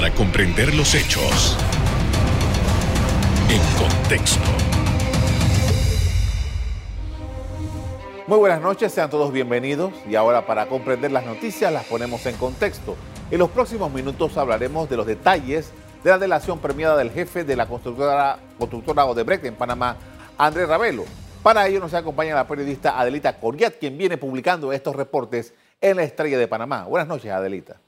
para comprender los hechos en contexto. Muy buenas noches, sean todos bienvenidos y ahora para comprender las noticias las ponemos en contexto. En los próximos minutos hablaremos de los detalles de la delación premiada del jefe de la constructora, constructora Odebrecht en Panamá, Andrés Ravelo. Para ello nos acompaña la periodista Adelita Coriat, quien viene publicando estos reportes en la Estrella de Panamá. Buenas noches, Adelita.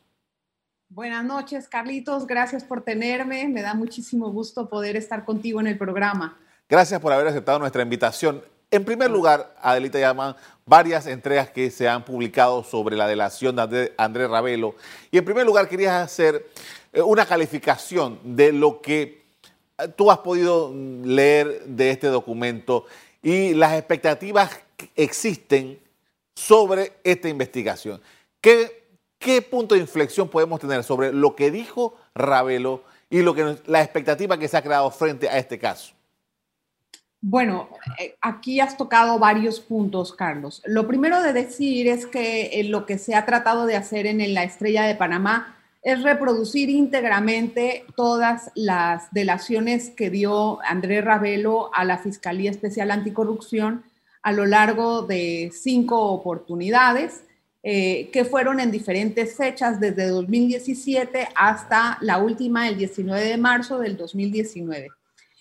Buenas noches, Carlitos. Gracias por tenerme. Me da muchísimo gusto poder estar contigo en el programa. Gracias por haber aceptado nuestra invitación. En primer lugar, Adelita llaman varias entregas que se han publicado sobre la delación de Andrés Ravelo. Y en primer lugar, quería hacer eh, una calificación de lo que eh, tú has podido leer de este documento y las expectativas que existen sobre esta investigación. ¿Qué ¿Qué punto de inflexión podemos tener sobre lo que dijo Ravelo y lo que, la expectativa que se ha creado frente a este caso? Bueno, eh, aquí has tocado varios puntos, Carlos. Lo primero de decir es que eh, lo que se ha tratado de hacer en la Estrella de Panamá es reproducir íntegramente todas las delaciones que dio Andrés Ravelo a la Fiscalía Especial Anticorrupción a lo largo de cinco oportunidades eh, que fueron en diferentes fechas, desde 2017 hasta la última, el 19 de marzo del 2019.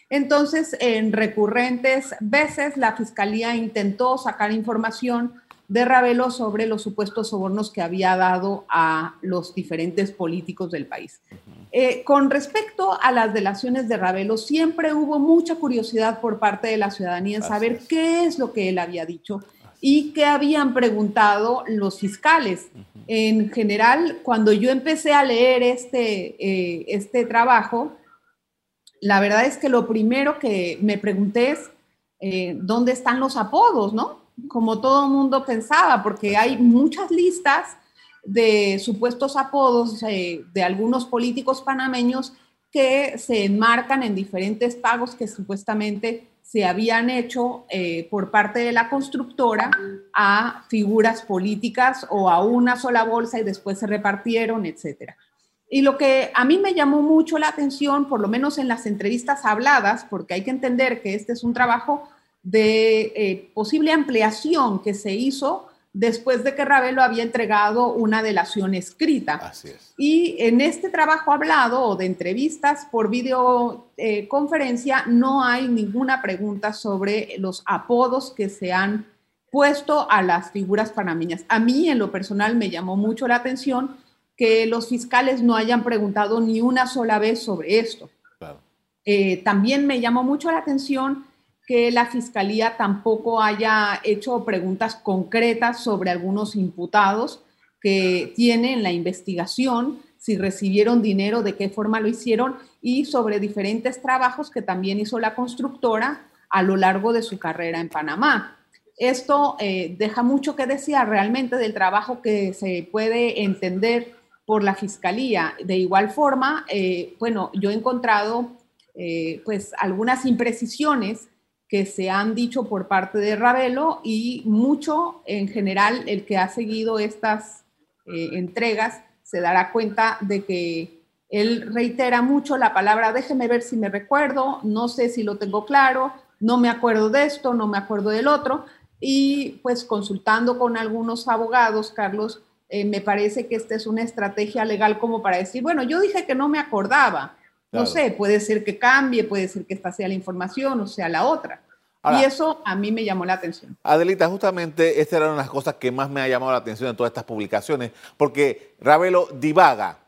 Entonces, en recurrentes veces, la Fiscalía intentó sacar información de Ravelo sobre los supuestos sobornos que había dado a los diferentes políticos del país. Eh, con respecto a las delaciones de Ravelo, siempre hubo mucha curiosidad por parte de la ciudadanía en saber qué es lo que él había dicho y qué habían preguntado los fiscales. En general, cuando yo empecé a leer este, eh, este trabajo, la verdad es que lo primero que me pregunté es, eh, ¿dónde están los apodos, no? Como todo el mundo pensaba, porque hay muchas listas de supuestos apodos eh, de algunos políticos panameños que se enmarcan en diferentes pagos que supuestamente se habían hecho eh, por parte de la constructora a figuras políticas o a una sola bolsa y después se repartieron, etcétera. Y lo que a mí me llamó mucho la atención, por lo menos en las entrevistas habladas, porque hay que entender que este es un trabajo de eh, posible ampliación que se hizo después de que Ravelo había entregado una delación escrita. Así es. Y en este trabajo hablado o de entrevistas por videoconferencia no hay ninguna pregunta sobre los apodos que se han puesto a las figuras panameñas. A mí en lo personal me llamó mucho la atención que los fiscales no hayan preguntado ni una sola vez sobre esto. Eh, también me llamó mucho la atención que la Fiscalía tampoco haya hecho preguntas concretas sobre algunos imputados que tienen la investigación, si recibieron dinero, de qué forma lo hicieron y sobre diferentes trabajos que también hizo la constructora a lo largo de su carrera en Panamá. Esto eh, deja mucho que decir realmente del trabajo que se puede entender por la Fiscalía. De igual forma, eh, bueno, yo he encontrado eh, pues algunas imprecisiones que se han dicho por parte de Ravelo y mucho en general el que ha seguido estas eh, entregas se dará cuenta de que él reitera mucho la palabra déjeme ver si me recuerdo, no sé si lo tengo claro, no me acuerdo de esto, no me acuerdo del otro y pues consultando con algunos abogados, Carlos, eh, me parece que esta es una estrategia legal como para decir, bueno, yo dije que no me acordaba, no sé, puede ser que cambie, puede ser que esta sea la información o sea la otra. y eso a mí me llamó la atención. Adelita, justamente esta era una de las cosas que más me ha llamado la atención en todas estas publicaciones, porque Ravelo divaga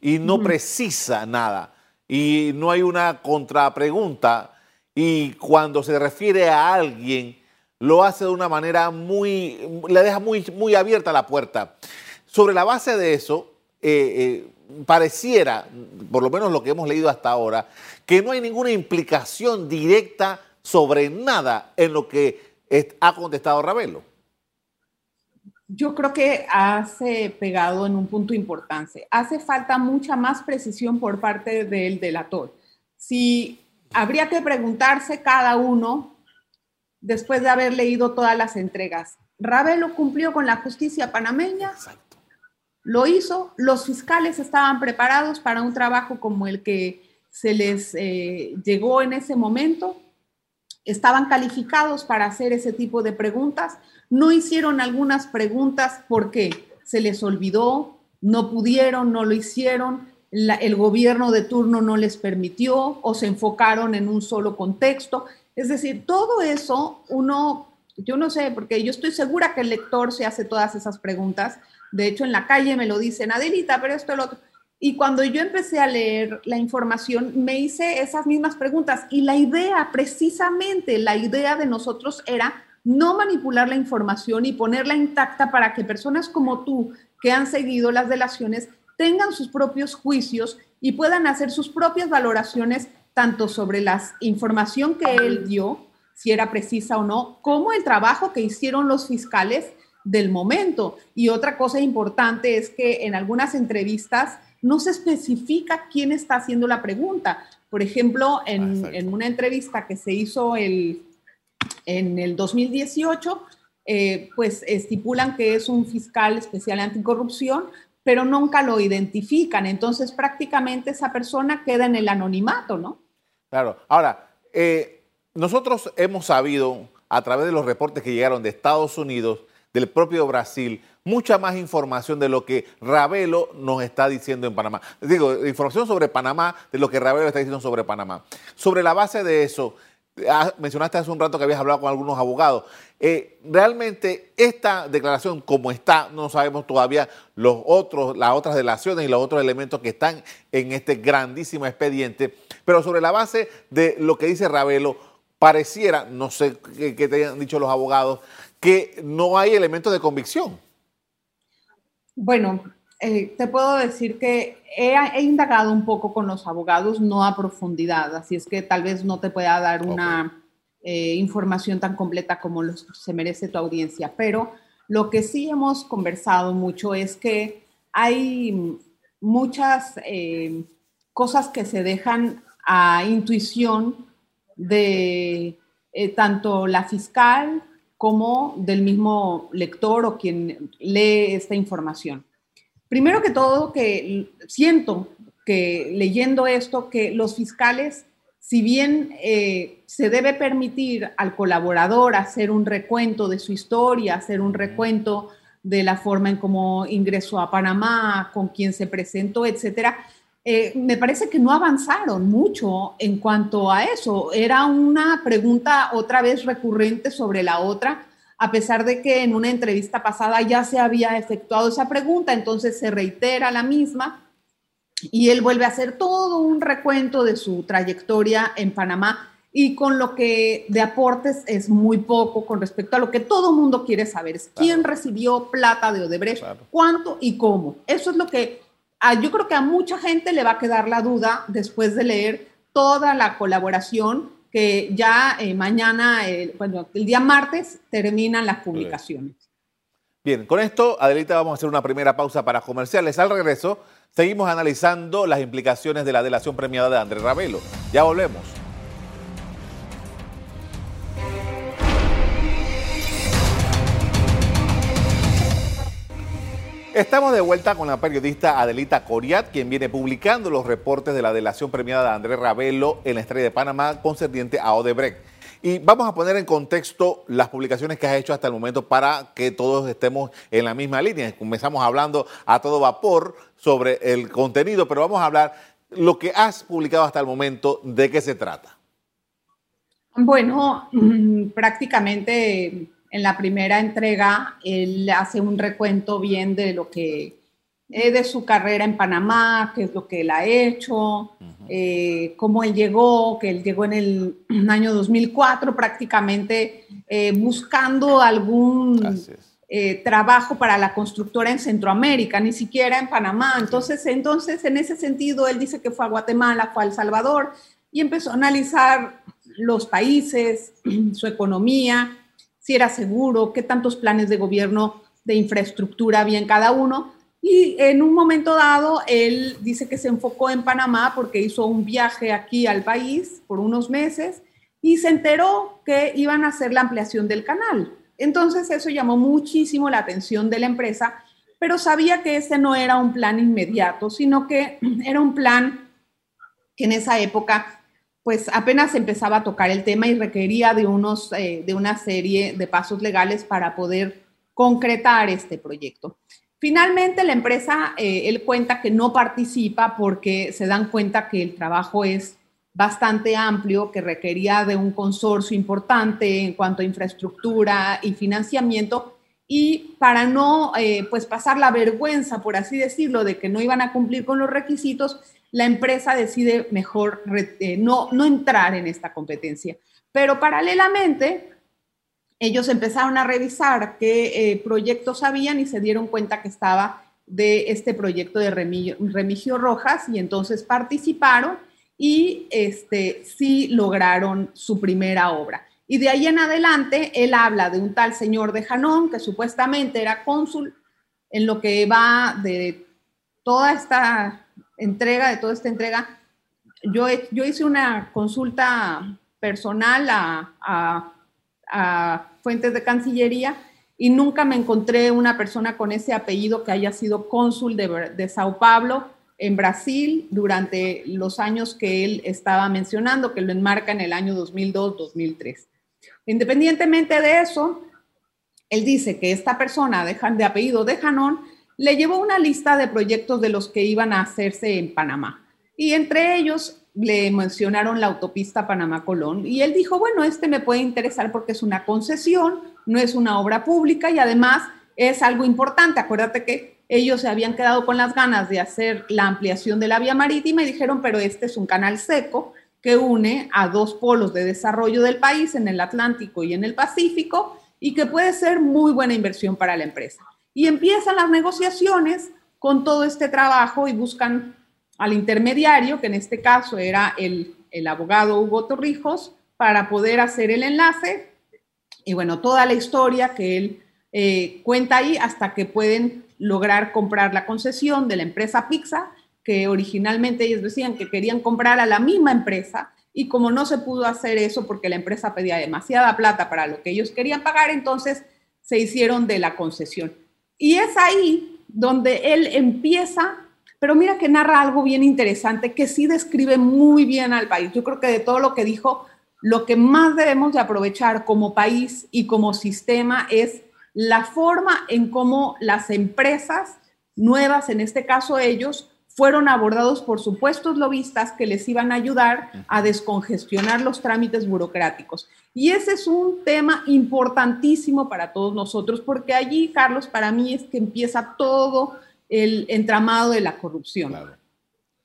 y no precisa nada, y no hay una contrapregunta, y cuando se refiere a alguien, lo hace de una manera muy, le deja muy, muy abierta la puerta. Sobre la base de eso, eh, eh, pareciera, por lo menos lo que hemos leído hasta ahora, que no hay ninguna implicación directa sobre nada en lo que ha contestado Ravelo. Yo creo que hace pegado en un punto importante. Hace falta mucha más precisión por parte del delator. Si habría que preguntarse cada uno, después de haber leído todas las entregas, ¿Ravelo cumplió con la justicia panameña? Exacto. Lo hizo, los fiscales estaban preparados para un trabajo como el que se les eh, llegó en ese momento, estaban calificados para hacer ese tipo de preguntas, no hicieron algunas preguntas porque se les olvidó, no pudieron, no lo hicieron, el gobierno de turno no les permitió o se enfocaron en un solo contexto. Es decir, todo eso uno, yo no sé, porque yo estoy segura que el lector se hace todas esas preguntas. De hecho, en la calle me lo dicen, Adelita, pero esto, lo otro. Y cuando yo empecé a leer la información, me hice esas mismas preguntas. Y la idea, precisamente, la idea de nosotros era no manipular la información y ponerla intacta para que personas como tú, que han seguido las delaciones, tengan sus propios juicios y puedan hacer sus propias valoraciones tanto sobre la información que él dio, si era precisa o no, como el trabajo que hicieron los fiscales del momento. Y otra cosa importante es que en algunas entrevistas no se especifica quién está haciendo la pregunta. Por ejemplo, en, en una entrevista que se hizo el, en el 2018, eh, pues estipulan que es un fiscal especial anticorrupción, pero nunca lo identifican. Entonces prácticamente esa persona queda en el anonimato, ¿no? Claro. Ahora, eh, nosotros hemos sabido a través de los reportes que llegaron de Estados Unidos, del propio Brasil, mucha más información de lo que Ravelo nos está diciendo en Panamá. Digo, información sobre Panamá, de lo que Ravelo está diciendo sobre Panamá. Sobre la base de eso, ah, mencionaste hace un rato que habías hablado con algunos abogados. Eh, realmente esta declaración como está, no sabemos todavía los otros, las otras delaciones y los otros elementos que están en este grandísimo expediente, pero sobre la base de lo que dice Ravelo, pareciera, no sé qué te hayan dicho los abogados, que no hay elementos de convicción. Bueno, eh, te puedo decir que he, indagado un poco con los abogados, no a profundidad, así es que tal vez no te pueda dar una eh, información tan completa como se merece tu audiencia, pero lo que sí hemos conversado mucho es que hay muchas eh, cosas que se dejan a intuición de tanto la fiscal como del mismo lector o quien lee esta información. Primero que todo, que siento que leyendo esto, que los fiscales, si bien eh, se debe permitir al colaborador hacer un recuento de su historia, hacer un recuento de la forma en cómo ingresó a Panamá, con quién se presentó, etcétera, eh, me parece que no avanzaron mucho en cuanto a eso. Era una pregunta otra vez recurrente sobre la otra, a pesar de que en una entrevista pasada ya se había efectuado esa pregunta, entonces se reitera la misma y él vuelve a hacer todo un recuento de su trayectoria en Panamá y con lo que de aportes es muy poco con respecto a lo que todo mundo quiere saber, es quién recibió plata de Odebrecht, cuánto y cómo. Eso es lo que yo creo que a mucha gente le va a quedar la duda después de leer toda la colaboración que ya eh, mañana, bueno, el día martes terminan las publicaciones. Bien, con esto, Adelita, vamos a hacer una primera pausa para comerciales. Al regreso, seguimos analizando las implicaciones de la delación premiada de Andrés Ravelo. Ya volvemos. Estamos de vuelta con la periodista Adelita Coriat, quien viene publicando los reportes de la delación premiada de Andrés Ravelo en la Estrella de Panamá concerniente a Odebrecht. Y vamos a poner en contexto las publicaciones que has hecho hasta el momento para que todos estemos en la misma línea. Comenzamos hablando a todo vapor sobre el contenido, pero vamos a hablar lo que has publicado hasta el momento, ¿de qué se trata? Bueno, mm, prácticamente en la primera entrega, él hace un recuento bien de lo que es de su carrera en Panamá, qué es lo que él ha hecho, eh, cómo él llegó, que él llegó en el año 2004 prácticamente eh, buscando algún eh, trabajo para la constructora en Centroamérica, ni siquiera en Panamá. Entonces, entonces, en ese sentido, él dice que fue a Guatemala, fue a El Salvador y empezó a analizar los países, su economía, si era seguro, qué tantos planes de gobierno de infraestructura había en cada uno. Y en un momento dado, él dice que se enfocó en Panamá porque hizo un viaje aquí al país por unos meses y se enteró que iban a hacer la ampliación del canal. Entonces eso llamó muchísimo la atención de la empresa pero sabía que ese no era un plan inmediato, sino que era un plan que en esa época pues apenas empezaba a tocar el tema y requería de, unos, eh, de una serie de pasos legales para poder concretar este proyecto. Finalmente, la empresa, eh, él cuenta que no participa porque se dan cuenta que el trabajo es bastante amplio, que requería de un consorcio importante en cuanto a infraestructura y financiamiento, y para no eh, pues pasar la vergüenza, por así decirlo, de que no iban a cumplir con los requisitos, la empresa decide mejor eh, no, no entrar en esta competencia. Pero paralelamente, ellos empezaron a revisar qué eh, proyectos habían y se dieron cuenta que estaba de este proyecto de Remigio, Rojas y entonces participaron y este, sí lograron su primera obra. Y de ahí en adelante, él habla de un tal señor de Janón, que supuestamente era cónsul en lo que va de toda esta entrega, de toda esta entrega. Yo, hice una consulta personal a fuentes de Cancillería y nunca me encontré una persona con ese apellido que haya sido cónsul de, Sao Paulo en Brasil durante los años que él estaba mencionando, que lo enmarca en el año 2002-2003. Independientemente de eso, él dice que esta persona de, de apellido de Janón le llevó una lista de proyectos de los que iban a hacerse en Panamá. Y entre ellos le mencionaron la autopista Panamá-Colón y él dijo, bueno, este me puede interesar porque es una concesión, no es una obra pública y además es algo importante. Acuérdate que ellos se habían quedado con las ganas de hacer la ampliación de la vía marítima y dijeron, pero este es un canal seco que une a dos polos de desarrollo del país en el Atlántico y en el Pacífico y que puede ser muy buena inversión para la empresa. Y empiezan las negociaciones con todo este trabajo y buscan al intermediario, que en este caso era el, abogado Hugo Torrijos, para poder hacer el enlace. Y bueno, toda la historia que él eh, cuenta ahí hasta que pueden lograr comprar la concesión de la empresa Pixa, que originalmente ellos decían que querían comprar a la misma empresa y como no se pudo hacer eso porque la empresa pedía demasiada plata para lo que ellos querían pagar, entonces se hicieron de la concesión. Y es ahí donde él empieza pero mira que narra algo bien interesante que sí describe muy bien al país. Yo creo que de todo lo que dijo, lo que más debemos de aprovechar como país y como sistema es la forma en cómo las empresas nuevas, en este caso ellos, fueron abordados por supuestos lobistas que les iban a ayudar a descongestionar los trámites burocráticos. Y ese es un tema importantísimo para todos nosotros, porque allí, Carlos, para mí es que empieza todo el entramado de la corrupción.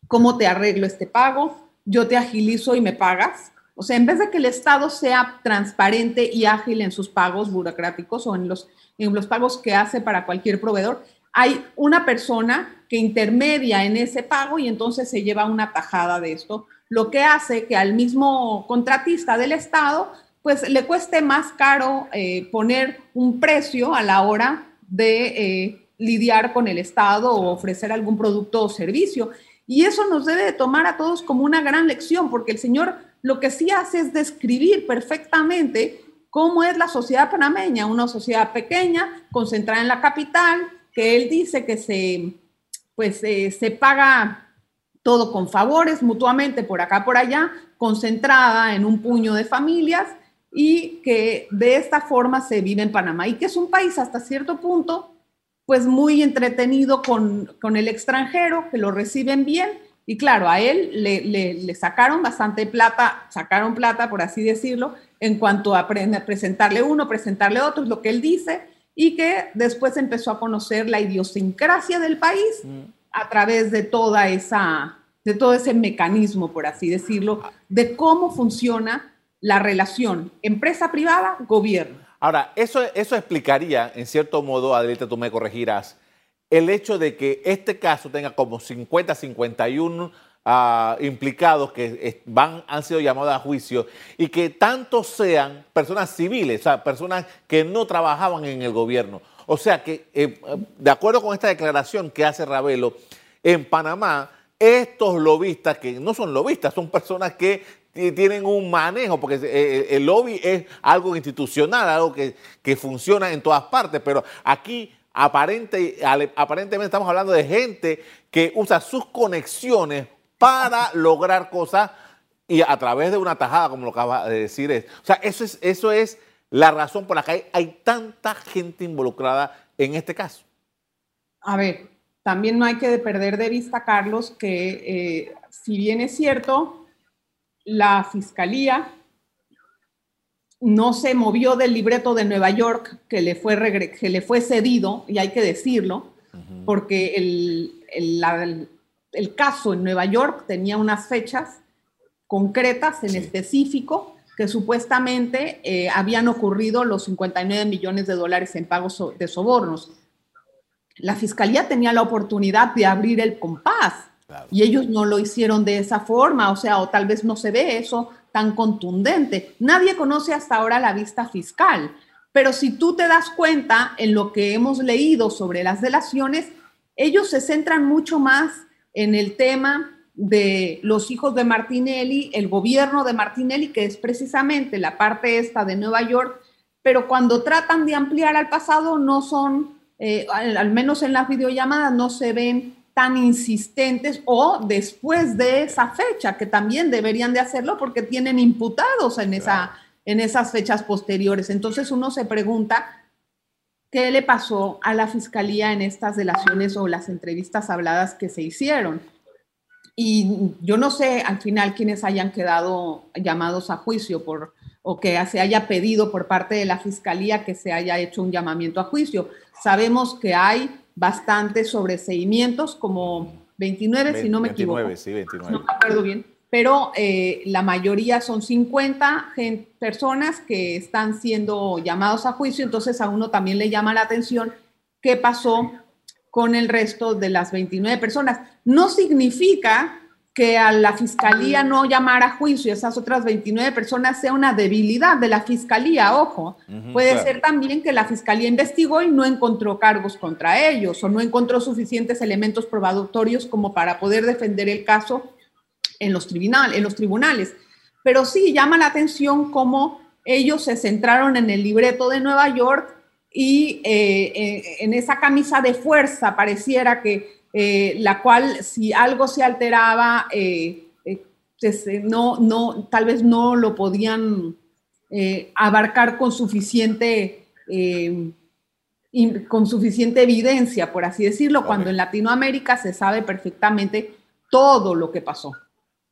¿Cómo te arreglo este pago? Yo te agilizo y me pagas. O sea, en vez de que el Estado sea transparente y ágil en sus pagos burocráticos o en los, en los pagos que hace para cualquier proveedor, hay una persona que intermedia en ese pago y entonces se lleva una tajada de esto, lo que hace que al mismo contratista del Estado pues le cueste más caro eh, poner un precio a la hora de eh, lidiar con el Estado o ofrecer algún producto o servicio. Y eso nos debe de tomar a todos como una gran lección, porque el Señor lo que sí hace es describir perfectamente cómo es la sociedad panameña, una sociedad pequeña, concentrada en la capital, que él dice que se, pues, eh, se paga todo con favores mutuamente por acá, por allá, concentrada en un puño de familias y que de esta forma se vive en Panamá y que es un país hasta cierto punto pues muy entretenido con, el extranjero, que lo reciben bien. Y claro, a él le, sacaron bastante plata, sacaron plata, por así decirlo, en cuanto a presentarle uno, presentarle otro, es lo que él dice, y que después empezó a conocer la idiosincrasia del país mm. a través de toda esa, de todo ese mecanismo, por así decirlo, de cómo funciona la relación empresa privada, gobierno. Ahora, eso, eso explicaría, en cierto modo, Adelita, tú me corregirás, el hecho de que este caso tenga como 50, 51 ah, implicados que van, han sido llamados a juicio y que tantos sean personas civiles, o sea, personas que no trabajaban en el gobierno. O sea que, eh, de acuerdo con esta declaración que hace Ravelo, en Panamá, estos lobistas, que no son lobistas, son personas que tienen un manejo, porque eh, eh, el lobby es algo institucional, algo que, funciona en todas partes, pero aquí aparente, aparentemente estamos hablando de gente que usa sus conexiones para lograr cosas y a través de una tajada, como lo acaba de decir. Es, o sea, eso es, eso es la razón por la que hay, hay tanta gente involucrada en este caso. A ver, también no hay que perder de vista, Carlos, que eh, si bien es cierto, la fiscalía no se movió del libreto de Nueva York que le fue, que le fue cedido, y hay que decirlo, porque el, el, caso en Nueva York tenía unas fechas concretas en específico que supuestamente eh, habían ocurrido los 59 millones de dólares en pagos de sobornos. La fiscalía tenía la oportunidad de abrir el compás y ellos no lo hicieron de esa forma, o sea, o tal vez no se ve eso tan contundente. Nadie conoce hasta ahora la vista fiscal, pero si tú te das cuenta en lo que hemos leído sobre las delaciones, ellos se centran mucho más en el tema de los hijos de Martinelli, el gobierno de Martinelli, que es precisamente la parte esta de Nueva York, pero cuando tratan de ampliar al pasado no son, eh, al menos en las videollamadas, no se ven tan insistentes o después de esa fecha, que también deberían de hacerlo porque tienen imputados en, esa, en esas fechas posteriores. Entonces uno se pregunta, ¿qué le pasó a la fiscalía en estas delaciones o las entrevistas habladas que se hicieron? Y yo no sé al final quiénes hayan quedado llamados a juicio por, o que se haya pedido por parte de la fiscalía que se haya hecho un llamamiento a juicio. Sabemos que hay bastantes sobreseimientos, como 29, si no me 29, equivoco. Sí, 29. No me acuerdo bien. Pero eh, la mayoría son 50 personas que están siendo llamados a juicio, entonces a uno también le llama la atención qué pasó con el resto de las 29 personas. No significa que a la fiscalía no llamar a juicio a esas otras 29 personas sea una debilidad de la fiscalía, ojo. Puede ser también que la fiscalía investigó y no encontró cargos contra ellos o no encontró suficientes elementos probatorios como para poder defender el caso en los, tribunal, en los tribunales. Pero sí llama la atención cómo ellos se centraron en el libreto de Nueva York y eh, eh, en esa camisa de fuerza pareciera que eh, la cual si algo se alteraba, eh, eh, no, no, tal vez no lo podían abarcar con suficiente, con suficiente evidencia, por así decirlo, cuando en Latinoamérica se sabe perfectamente todo lo que pasó.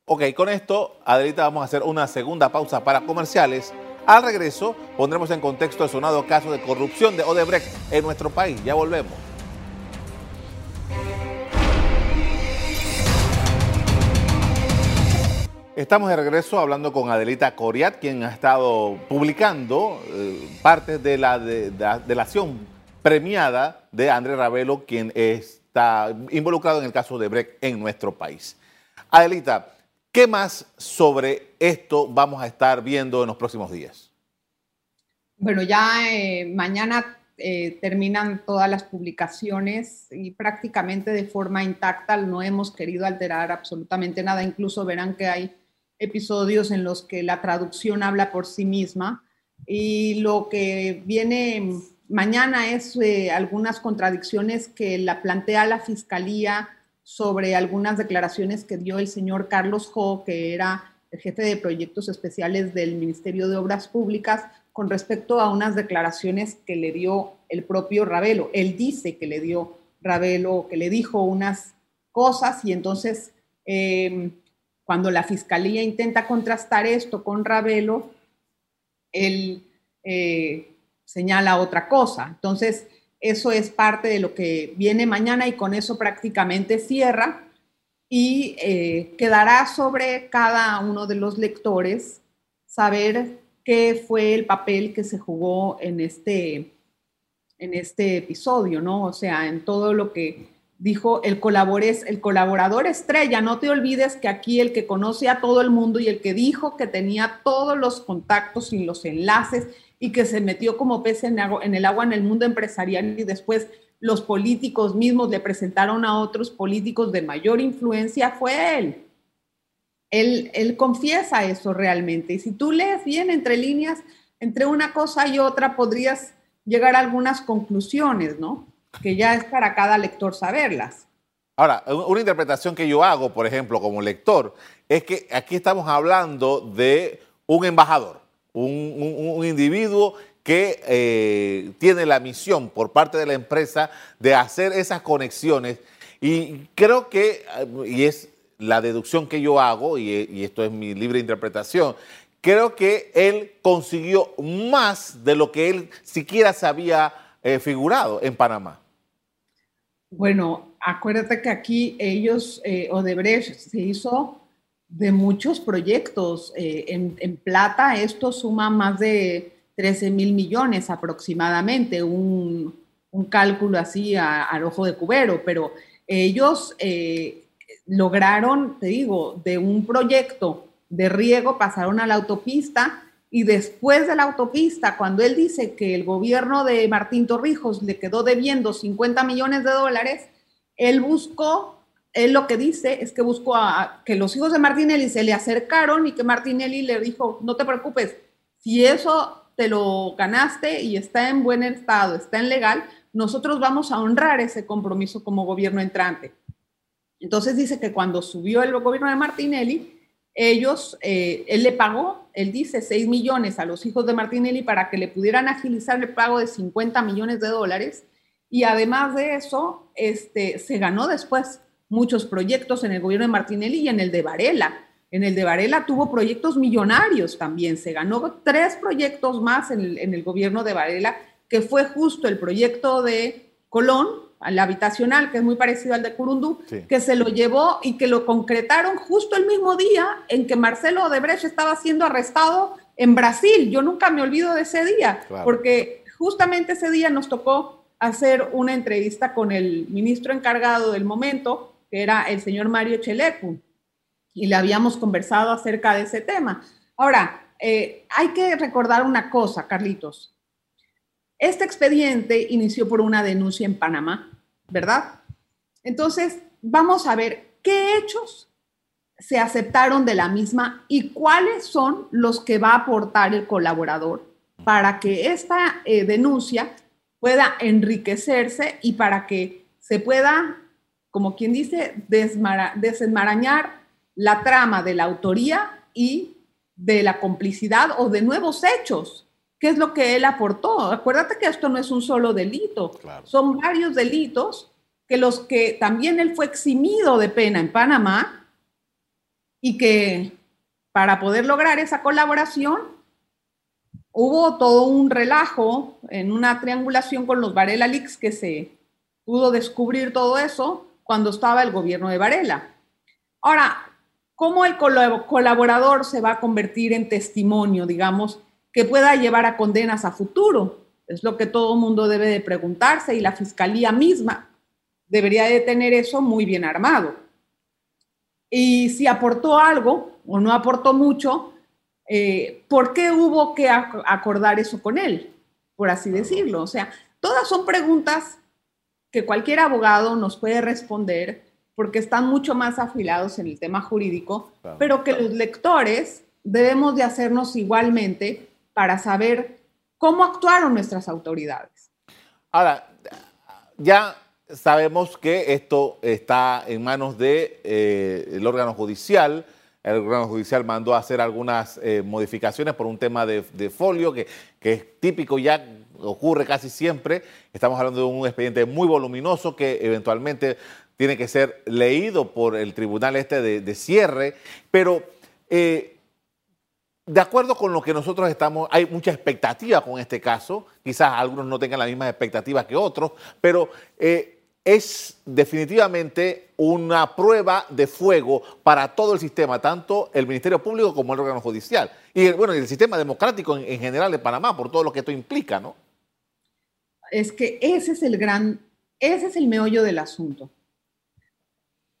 Ok, con esto, Adelita, vamos a hacer una segunda pausa para comerciales. Al regreso, pondremos en contexto el sonado caso de corrupción de Odebrecht en nuestro país. Ya volvemos. Estamos de regreso hablando con Adelita Coriat, quien ha estado publicando eh, partes de la, de, la acción premiada de Andrés Ravelo, quien está involucrado en el caso de Brecht en nuestro país. Adelita, ¿qué más sobre esto vamos a estar viendo en los próximos días? Bueno, ya eh, mañana eh, terminan todas las publicaciones y prácticamente de forma intacta no hemos querido alterar absolutamente nada. Incluso verán que hay episodios en los que la traducción habla por sí misma y lo que viene mañana es eh, algunas contradicciones que la plantea la Fiscalía sobre algunas declaraciones que dio el señor Carlos Jo, que era el jefe de proyectos especiales del Ministerio de Obras Públicas, con respecto a unas declaraciones que le dio el propio Ravelo. Él dice que le dio Ravelo, que le dijo unas cosas y entonces eh, cuando la fiscalía intenta contrastar esto con Ravelo, él eh, señala otra cosa. Entonces, eso es parte de lo que viene mañana y con eso prácticamente cierra y eh, quedará sobre cada uno de los lectores saber qué fue el papel que se jugó en este, en este episodio, ¿no? O sea, en todo lo que dijo el, el colaborador estrella, no te olvides que aquí el que conoce a todo el mundo y el que dijo que tenía todos los contactos y los enlaces y que se metió como pez en el agua en el mundo empresarial y después los políticos mismos le presentaron a otros políticos de mayor influencia, fue él. Él, él confiesa eso realmente. Y si tú lees bien entre líneas, entre una cosa y otra, podrías llegar a algunas conclusiones, ¿no? Que ya es para cada lector saberlas. Ahora, una interpretación que yo hago, por ejemplo, como lector, es que aquí estamos hablando de un embajador, un, individuo que eh, tiene la misión por parte de la empresa de hacer esas conexiones. Y creo que, y es la deducción que yo hago, y, esto es mi libre interpretación, creo que él consiguió más de lo que él siquiera se había eh, figurado en Panamá. Bueno, acuérdate que aquí ellos, eh, Odebrecht, se hizo de muchos proyectos. Eh, en, plata esto suma más de 13 mil millones aproximadamente, un, cálculo así al ojo de cubero, pero ellos eh, lograron, te digo, de un proyecto de riego pasaron a la autopista y después de la autopista, cuando él dice que el gobierno de Martín Torrijos le quedó debiendo 50 millones de dólares, él buscó, él lo que dice es que buscó a, que los hijos de Martinelli se le acercaron y que Martinelli le dijo, no te preocupes, si eso te lo ganaste y está en buen estado, está en legal, nosotros vamos a honrar ese compromiso como gobierno entrante. Entonces dice que cuando subió el gobierno de Martinelli, ellos, eh, él le pagó, él dice, 6 millones a los hijos de Martinelli para que le pudieran agilizar el pago de 50 millones de dólares. Y además de eso, este, se ganó después muchos proyectos en el gobierno de Martinelli y en el de Varela. En el de Varela tuvo proyectos millonarios también. Se ganó tres proyectos más en el, en el gobierno de Varela, que fue justo el proyecto de Colón, al habitacional, que es muy parecido al de Curundú, que se lo llevó y que lo concretaron justo el mismo día en que Marcelo Odebrecht estaba siendo arrestado en Brasil. Yo nunca me olvido de ese día, porque justamente ese día nos tocó hacer una entrevista con el ministro encargado del momento, que era el señor Mario Chelecu, y le habíamos conversado acerca de ese tema. Ahora, eh, hay que recordar una cosa, Carlitos. Este expediente inició por una denuncia en Panamá, ¿verdad? Entonces, vamos a ver qué hechos se aceptaron de la misma y cuáles son los que va a aportar el colaborador para que esta eh, denuncia pueda enriquecerse y para que se pueda, como quien dice, desenmarañar la trama de la autoría y de la complicidad o de nuevos hechos ¿Qué es lo que él aportó? Acuérdate que esto no es un solo delito, son varios delitos que los que también él fue eximido de pena en Panamá y que para poder lograr esa colaboración hubo todo un relajo en una triangulación con los Varela Leaks que se pudo descubrir todo eso cuando estaba el gobierno de Varela. Ahora, ¿cómo el colaborador se va a convertir en testimonio, digamos, que pueda llevar a condenas a futuro. Es lo que todo mundo debe de preguntarse y la fiscalía misma debería de tener eso muy bien armado. Y si aportó algo o no aportó mucho, eh, ¿por qué hubo que acordar eso con él? Por así decirlo. O sea, todas son preguntas que cualquier abogado nos puede responder porque están mucho más afilados en el tema jurídico, pero que los lectores debemos de hacernos igualmente para saber cómo actuaron nuestras autoridades. Ahora, ya sabemos que esto está en manos del de, eh, órgano judicial. El órgano judicial mandó a hacer algunas eh, modificaciones por un tema de, folio que, que, es típico ya, ocurre casi siempre. Estamos hablando de un expediente muy voluminoso que eventualmente tiene que ser leído por el tribunal este de, cierre, pero eh, de acuerdo con lo que nosotros estamos, hay mucha expectativa con este caso, quizás algunos no tengan las mismas expectativas que otros, pero eh, es definitivamente una prueba de fuego para todo el sistema, tanto el Ministerio Público como el órgano judicial. Y bueno, el sistema democrático en, en general de Panamá, por todo lo que esto implica, ¿no? Es que ese es el gran, ese es el meollo del asunto.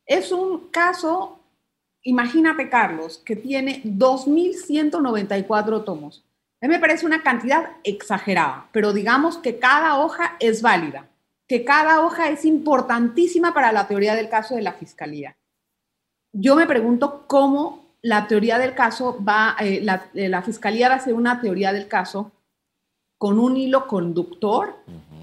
Es un caso imagínate, Carlos, que tiene 2.194 tomos. A mí me parece una cantidad exagerada, pero digamos que cada hoja es válida, que cada hoja es importantísima para la teoría del caso de la Fiscalía. Yo me pregunto cómo la teoría del caso va, eh, la, eh, la, Fiscalía va a hacer una teoría del caso con un hilo conductor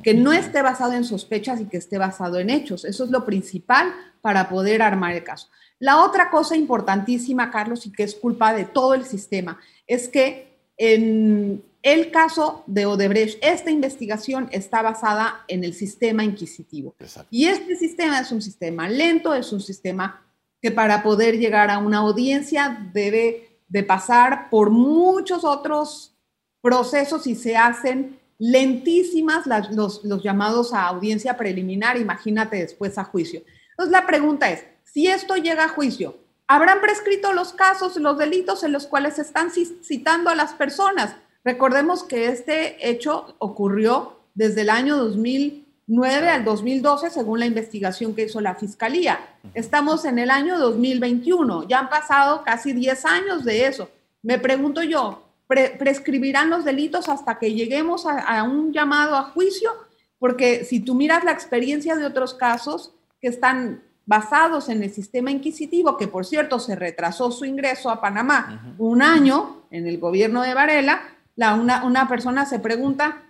que no esté basado en sospechas y que esté basado en hechos. Eso es lo principal para poder armar el caso. La otra cosa importantísima, Carlos, y que es culpa de todo el sistema, es que en el caso de Odebrecht, esta investigación está basada en el sistema inquisitivo. Y este sistema es un sistema lento, es un sistema que para poder llegar a una audiencia debe de pasar por muchos otros procesos y se hacen lentísimas los, los llamados a audiencia preliminar, imagínate después a juicio. Entonces la pregunta es, si esto llega a juicio, ¿habrán prescrito los casos, los delitos en los cuales se están citando a las personas? Recordemos que este hecho ocurrió desde el año 2009 al 2012, según la investigación que hizo la Fiscalía. Estamos en el año 2021, ya han pasado casi 10 años de eso. Me pregunto yo, ¿prescribirán los delitos hasta que lleguemos a, un llamado a juicio? Porque si tú miras la experiencia de otros casos que están basados en el sistema inquisitivo, que por cierto se retrasó su ingreso a Panamá un año en el gobierno de Varela, una, persona se pregunta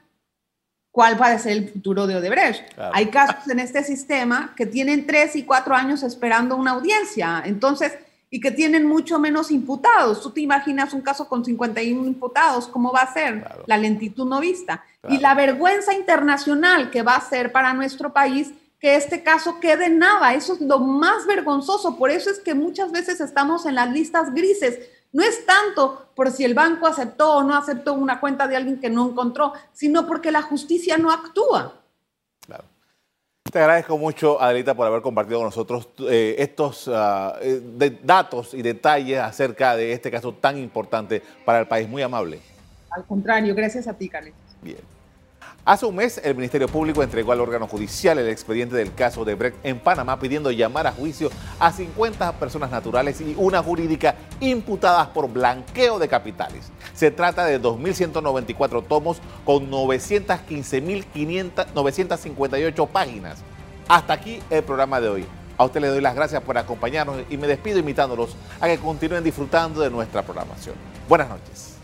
cuál va a ser el futuro de Odebrecht. Hay casos en este sistema que tienen tres y cuatro años esperando una audiencia, entonces, y que tienen mucho menos imputados. Tú te imaginas un caso con 51 imputados, ¿cómo va a ser? La lentitud no vista. Y la vergüenza internacional que va a ser para nuestro país que este caso quede en nada. Eso es lo más vergonzoso. Por eso es que muchas veces estamos en las listas grises no es tanto por si el banco aceptó o no aceptó una cuenta de alguien que no encontró, sino porque la justicia no actúa. Claro. Te agradezco mucho, Adelita, por haber compartido con nosotros eh, estos ah, eh, datos y detalles acerca de este caso tan importante para el país. Muy amable. Al contrario, gracias a ti, Carlitos. Bien. Hace un mes, el Ministerio Público entregó al órgano judicial el expediente del caso de Brecht en Panamá pidiendo llamar a juicio a 50 personas naturales y una jurídica imputadas por blanqueo de capitales. Se trata de 2.194 tomos con 915.958 páginas. Hasta aquí el programa de hoy. A usted le doy las gracias por acompañarnos y me despido invitándolos a que continúen disfrutando de nuestra programación. Buenas noches.